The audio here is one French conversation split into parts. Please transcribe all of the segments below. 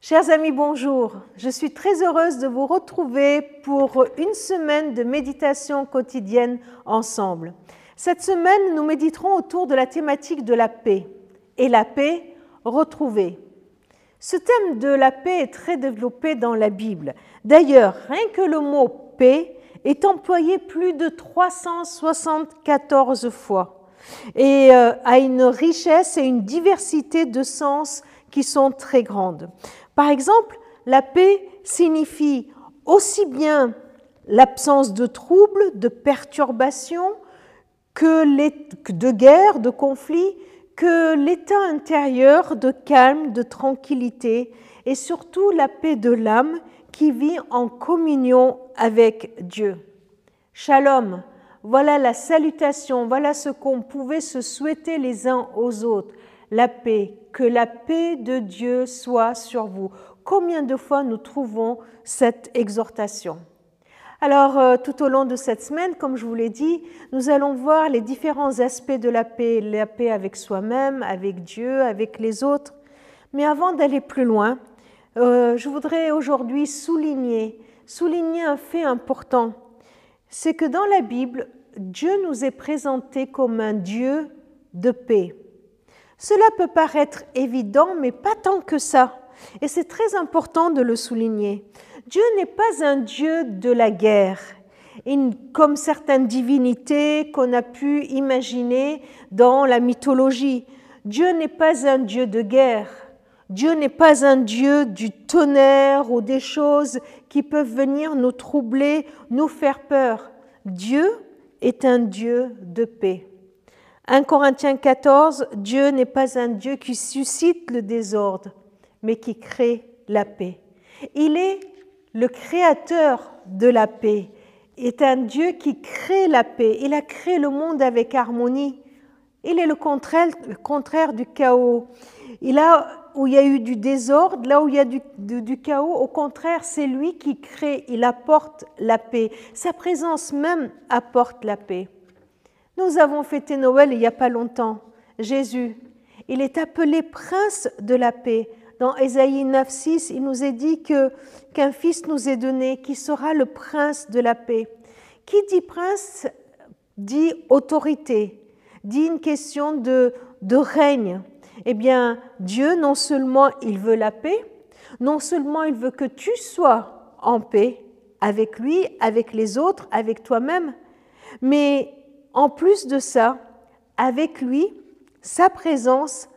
Chers amis, bonjour. Je suis très heureuse de vous retrouver pour une semaine de méditation quotidienne ensemble. Cette semaine, nous méditerons autour de la thématique de la paix et la paix retrouvée. Ce thème de la paix est très développé dans la Bible. D'ailleurs, rien que le mot paix est employé plus de 374 fois et euh, a une richesse et une diversité de sens qui sont très grandes. Par exemple, la paix signifie aussi bien l'absence de troubles, de perturbations, que de guerre, de conflits, que l'état intérieur de calme, de tranquillité et surtout la paix de l'âme qui vit en communion avec Dieu. Shalom, voilà la salutation, voilà ce qu'on pouvait se souhaiter les uns aux autres, la paix, que la paix de Dieu soit sur vous. Combien de fois nous trouvons cette exhortation? Alors, euh, tout au long de cette semaine, comme je vous l'ai dit, nous allons voir les différents aspects de la paix, la paix avec soi-même, avec Dieu, avec les autres. Mais avant d'aller plus loin, euh, je voudrais aujourd'hui souligner, souligner un fait important. C'est que dans la Bible, Dieu nous est présenté comme un Dieu de paix. Cela peut paraître évident, mais pas tant que ça. Et c'est très important de le souligner. Dieu n'est pas un Dieu de la guerre, comme certaines divinités qu'on a pu imaginer dans la mythologie. Dieu n'est pas un Dieu de guerre. Dieu n'est pas un Dieu du tonnerre ou des choses qui peuvent venir nous troubler, nous faire peur. Dieu est un Dieu de paix. 1 Corinthiens 14, Dieu n'est pas un Dieu qui suscite le désordre, mais qui crée la paix. Il est le créateur de la paix, est un Dieu qui crée la paix. Il a créé le monde avec harmonie. Il est le contraire, du chaos. Il a, où il y a eu du désordre, là où il y a du chaos, au contraire, c'est lui qui crée, il apporte la paix. Sa présence même apporte la paix. Nous avons fêté Noël il n'y a pas longtemps. Jésus, il est appelé prince de la paix. Dans Ésaïe 9.6, il nous est dit que qu'un fils nous est donné qui sera le prince de la paix. Qui dit prince dit autorité, dit une question de, de règne. Eh bien, Dieu, non seulement il veut la paix, non seulement il veut que tu sois en paix avec lui, avec les autres, avec toi-même, mais en plus de ça, avec lui, sa présence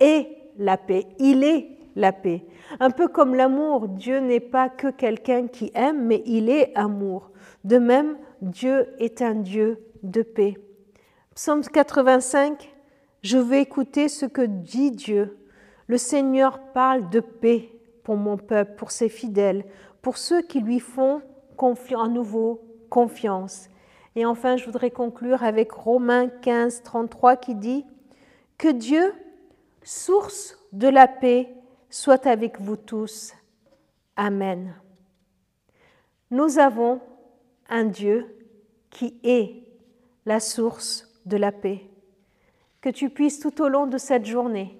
est la paix. Il est la paix. Un peu comme l'amour, Dieu n'est pas que quelqu'un qui aime, mais il est amour. De même, Dieu est un Dieu de paix. Psaume 85, je vais écouter ce que dit Dieu. Le Seigneur parle de paix pour mon peuple, pour ses fidèles, pour ceux qui lui font à nouveau confiance. Et enfin, je voudrais conclure avec Romains 15, 33 qui dit Que Dieu, source de la paix, soit avec vous tous. Amen. Nous avons un Dieu qui est la source de la paix. Que tu puisses tout au long de cette journée,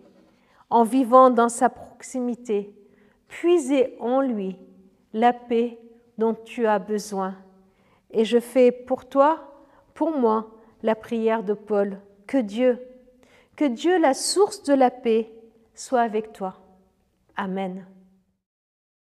en vivant dans sa proximité, puiser en lui la paix dont tu as besoin et je fais pour toi, pour moi, la prière de Paul. Que Dieu, que Dieu, la source de la paix, soit avec toi. Amen.